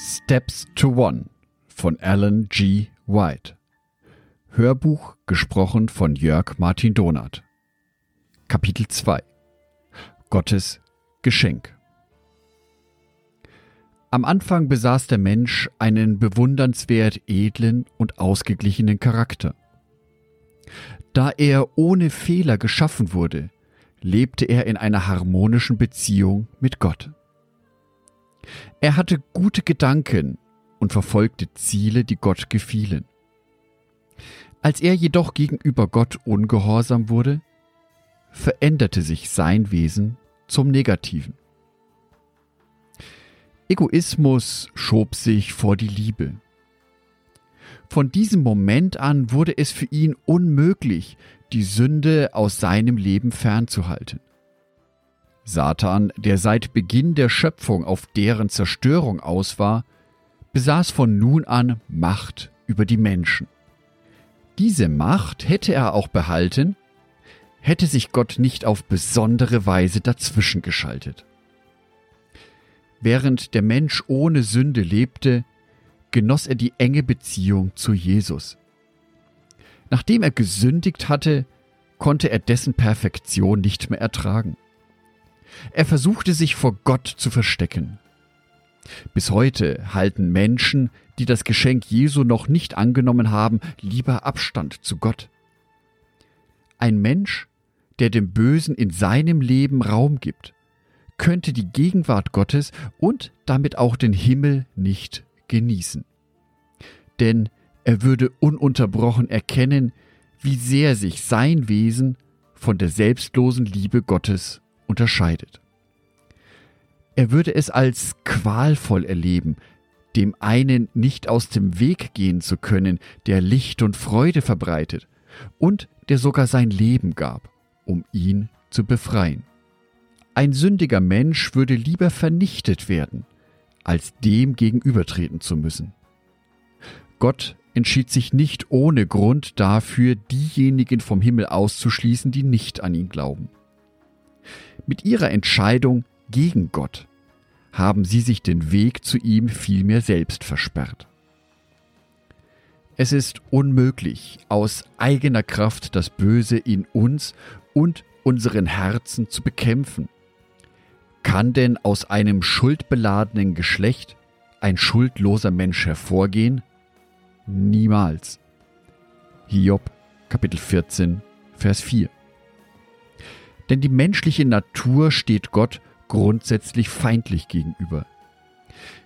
Steps to One von Alan G. White. Hörbuch gesprochen von Jörg Martin Donath. Kapitel 2 Gottes Geschenk Am Anfang besaß der Mensch einen bewundernswert edlen und ausgeglichenen Charakter. Da er ohne Fehler geschaffen wurde, lebte er in einer harmonischen Beziehung mit Gott. Er hatte gute Gedanken und verfolgte Ziele, die Gott gefielen. Als er jedoch gegenüber Gott ungehorsam wurde, veränderte sich sein Wesen zum Negativen. Egoismus schob sich vor die Liebe. Von diesem Moment an wurde es für ihn unmöglich, die Sünde aus seinem Leben fernzuhalten. Satan, der seit Beginn der Schöpfung auf deren Zerstörung aus war, besaß von nun an Macht über die Menschen. Diese Macht hätte er auch behalten, hätte sich Gott nicht auf besondere Weise dazwischen geschaltet. Während der Mensch ohne Sünde lebte, genoss er die enge Beziehung zu Jesus. Nachdem er gesündigt hatte, konnte er dessen Perfektion nicht mehr ertragen. Er versuchte sich vor Gott zu verstecken. Bis heute halten Menschen, die das Geschenk Jesu noch nicht angenommen haben, lieber Abstand zu Gott. Ein Mensch, der dem Bösen in seinem Leben Raum gibt, könnte die Gegenwart Gottes und damit auch den Himmel nicht genießen. Denn er würde ununterbrochen erkennen, wie sehr sich sein Wesen von der selbstlosen Liebe Gottes unterscheidet. Er würde es als qualvoll erleben, dem einen nicht aus dem Weg gehen zu können, der Licht und Freude verbreitet und der sogar sein Leben gab, um ihn zu befreien. Ein sündiger Mensch würde lieber vernichtet werden, als dem gegenübertreten zu müssen. Gott entschied sich nicht ohne Grund dafür, diejenigen vom Himmel auszuschließen, die nicht an ihn glauben. Mit ihrer Entscheidung gegen Gott haben sie sich den Weg zu ihm vielmehr selbst versperrt. Es ist unmöglich, aus eigener Kraft das Böse in uns und unseren Herzen zu bekämpfen. Kann denn aus einem schuldbeladenen Geschlecht ein schuldloser Mensch hervorgehen? Niemals. Hiob Kapitel 14 Vers 4 denn die menschliche Natur steht Gott grundsätzlich feindlich gegenüber.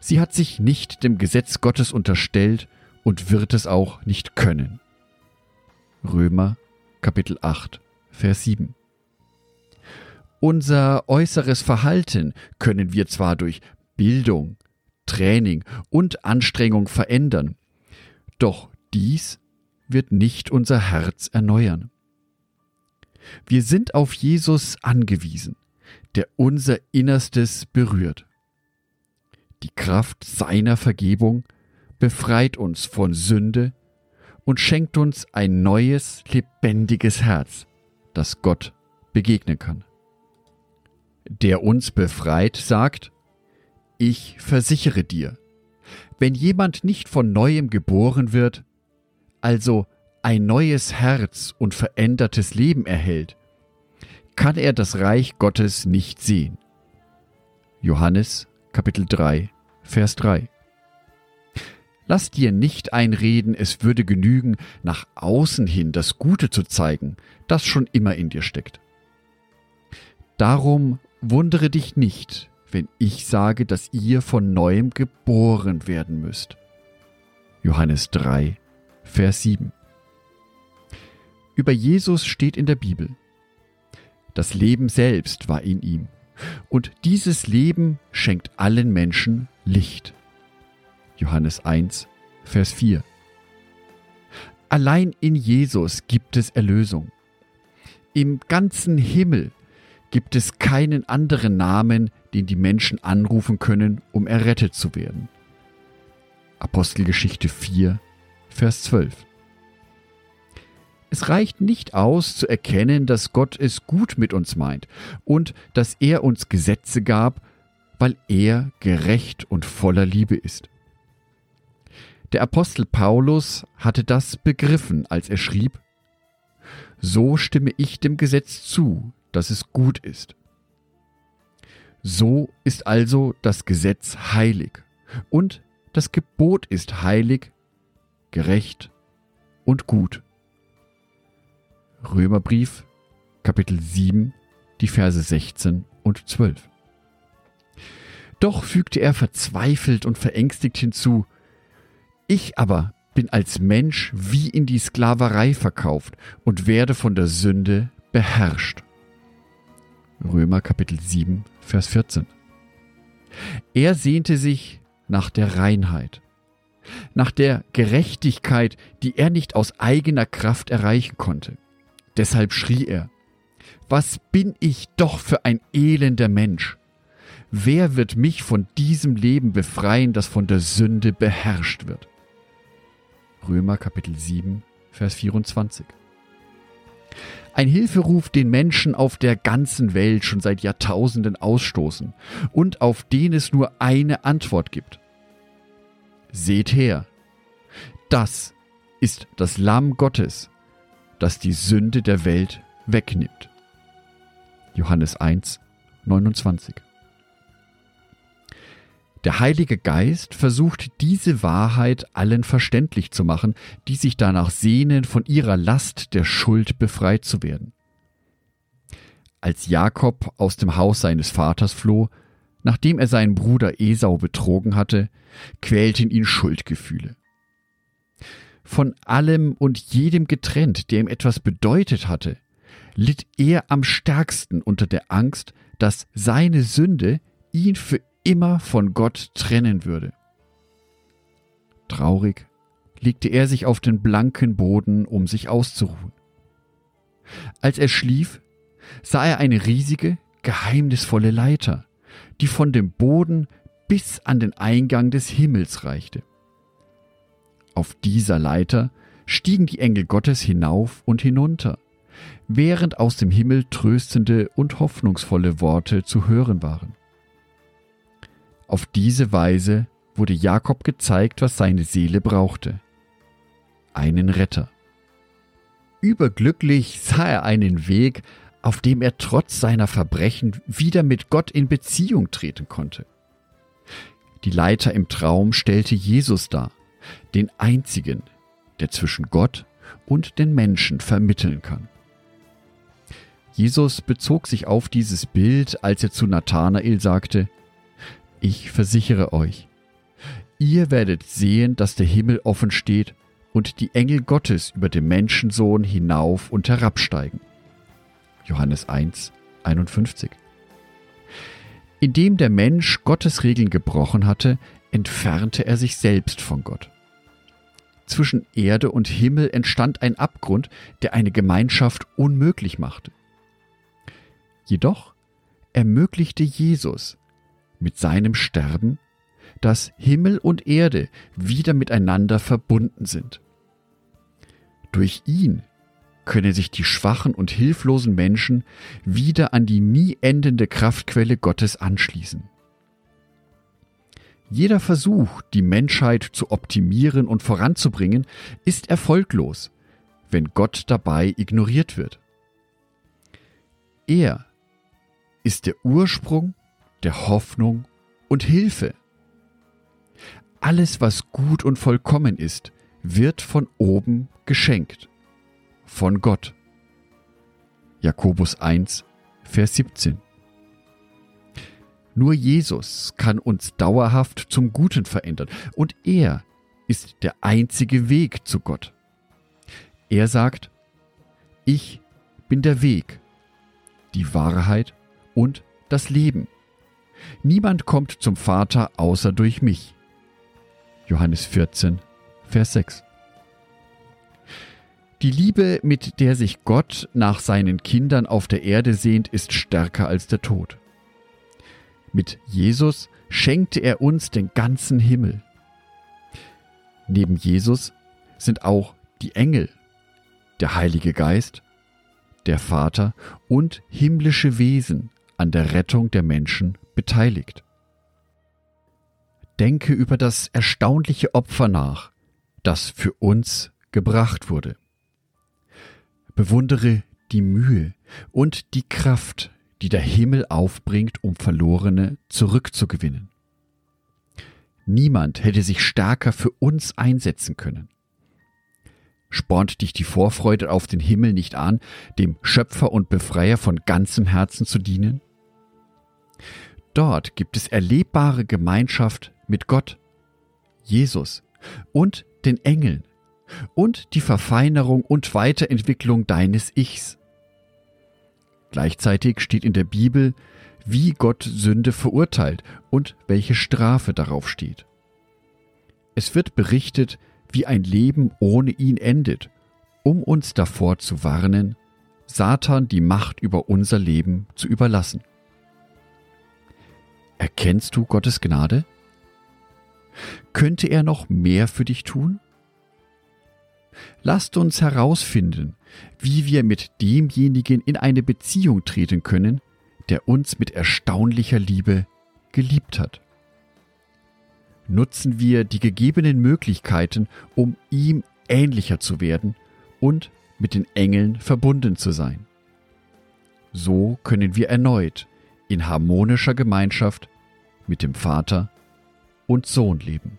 Sie hat sich nicht dem Gesetz Gottes unterstellt und wird es auch nicht können. Römer Kapitel 8 Vers 7 Unser äußeres Verhalten können wir zwar durch Bildung, Training und Anstrengung verändern, doch dies wird nicht unser Herz erneuern. Wir sind auf Jesus angewiesen, der unser Innerstes berührt. Die Kraft seiner Vergebung befreit uns von Sünde und schenkt uns ein neues, lebendiges Herz, das Gott begegnen kann. Der uns befreit sagt, ich versichere dir, wenn jemand nicht von neuem geboren wird, also ein neues Herz und verändertes Leben erhält, kann er das Reich Gottes nicht sehen. Johannes Kapitel 3 Vers 3 Lass dir nicht einreden, es würde genügen, nach außen hin das Gute zu zeigen, das schon immer in dir steckt. Darum wundere dich nicht, wenn ich sage, dass ihr von neuem geboren werden müsst. Johannes 3, Vers 7 über Jesus steht in der Bibel. Das Leben selbst war in ihm. Und dieses Leben schenkt allen Menschen Licht. Johannes 1, Vers 4. Allein in Jesus gibt es Erlösung. Im ganzen Himmel gibt es keinen anderen Namen, den die Menschen anrufen können, um errettet zu werden. Apostelgeschichte 4, Vers 12. Es reicht nicht aus zu erkennen, dass Gott es gut mit uns meint und dass er uns Gesetze gab, weil er gerecht und voller Liebe ist. Der Apostel Paulus hatte das begriffen, als er schrieb, So stimme ich dem Gesetz zu, dass es gut ist. So ist also das Gesetz heilig und das Gebot ist heilig, gerecht und gut. Römerbrief, Kapitel 7, die Verse 16 und 12. Doch fügte er verzweifelt und verängstigt hinzu, ich aber bin als Mensch wie in die Sklaverei verkauft und werde von der Sünde beherrscht. Römer Kapitel 7, Vers 14. Er sehnte sich nach der Reinheit, nach der Gerechtigkeit, die er nicht aus eigener Kraft erreichen konnte. Deshalb schrie er, Was bin ich doch für ein elender Mensch? Wer wird mich von diesem Leben befreien, das von der Sünde beherrscht wird? Römer Kapitel 7, Vers 24. Ein Hilferuf, den Menschen auf der ganzen Welt schon seit Jahrtausenden ausstoßen und auf den es nur eine Antwort gibt. Seht her, das ist das Lamm Gottes, das die Sünde der Welt wegnimmt. Johannes 1, 29. Der Heilige Geist versucht diese Wahrheit allen verständlich zu machen, die sich danach sehnen, von ihrer Last der Schuld befreit zu werden. Als Jakob aus dem Haus seines Vaters floh, nachdem er seinen Bruder Esau betrogen hatte, quälten ihn Schuldgefühle. Von allem und jedem getrennt, der ihm etwas bedeutet hatte, litt er am stärksten unter der Angst, dass seine Sünde ihn für immer von Gott trennen würde. Traurig legte er sich auf den blanken Boden, um sich auszuruhen. Als er schlief, sah er eine riesige, geheimnisvolle Leiter, die von dem Boden bis an den Eingang des Himmels reichte. Auf dieser Leiter stiegen die Engel Gottes hinauf und hinunter, während aus dem Himmel tröstende und hoffnungsvolle Worte zu hören waren. Auf diese Weise wurde Jakob gezeigt, was seine Seele brauchte. Einen Retter. Überglücklich sah er einen Weg, auf dem er trotz seiner Verbrechen wieder mit Gott in Beziehung treten konnte. Die Leiter im Traum stellte Jesus dar, den einzigen, der zwischen Gott und den Menschen vermitteln kann. Jesus bezog sich auf dieses Bild, als er zu Nathanael sagte, ich versichere euch, ihr werdet sehen, dass der Himmel offen steht und die Engel Gottes über dem Menschensohn hinauf und herabsteigen. Johannes 1, 51. Indem der Mensch Gottes Regeln gebrochen hatte, entfernte er sich selbst von Gott. Zwischen Erde und Himmel entstand ein Abgrund, der eine Gemeinschaft unmöglich machte. Jedoch ermöglichte Jesus mit seinem Sterben, dass Himmel und Erde wieder miteinander verbunden sind. Durch ihn können sich die schwachen und hilflosen Menschen wieder an die nie endende Kraftquelle Gottes anschließen. Jeder Versuch, die Menschheit zu optimieren und voranzubringen, ist erfolglos, wenn Gott dabei ignoriert wird. Er ist der Ursprung der Hoffnung und Hilfe. Alles, was gut und vollkommen ist, wird von oben geschenkt. Von Gott. Jakobus 1, Vers 17. Nur Jesus kann uns dauerhaft zum Guten verändern und er ist der einzige Weg zu Gott. Er sagt, ich bin der Weg, die Wahrheit und das Leben. Niemand kommt zum Vater außer durch mich. Johannes 14, Vers 6. Die Liebe, mit der sich Gott nach seinen Kindern auf der Erde sehnt, ist stärker als der Tod. Mit Jesus schenkte er uns den ganzen Himmel. Neben Jesus sind auch die Engel, der Heilige Geist, der Vater und himmlische Wesen an der Rettung der Menschen beteiligt. Denke über das erstaunliche Opfer nach, das für uns gebracht wurde. Bewundere die Mühe und die Kraft, die der Himmel aufbringt, um Verlorene zurückzugewinnen. Niemand hätte sich stärker für uns einsetzen können. Spornt dich die Vorfreude auf den Himmel nicht an, dem Schöpfer und Befreier von ganzem Herzen zu dienen? Dort gibt es erlebbare Gemeinschaft mit Gott, Jesus und den Engeln und die Verfeinerung und Weiterentwicklung deines Ichs. Gleichzeitig steht in der Bibel, wie Gott Sünde verurteilt und welche Strafe darauf steht. Es wird berichtet, wie ein Leben ohne ihn endet, um uns davor zu warnen, Satan die Macht über unser Leben zu überlassen. Erkennst du Gottes Gnade? Könnte er noch mehr für dich tun? Lasst uns herausfinden, wie wir mit demjenigen in eine Beziehung treten können, der uns mit erstaunlicher Liebe geliebt hat. Nutzen wir die gegebenen Möglichkeiten, um ihm ähnlicher zu werden und mit den Engeln verbunden zu sein. So können wir erneut in harmonischer Gemeinschaft mit dem Vater und Sohn leben.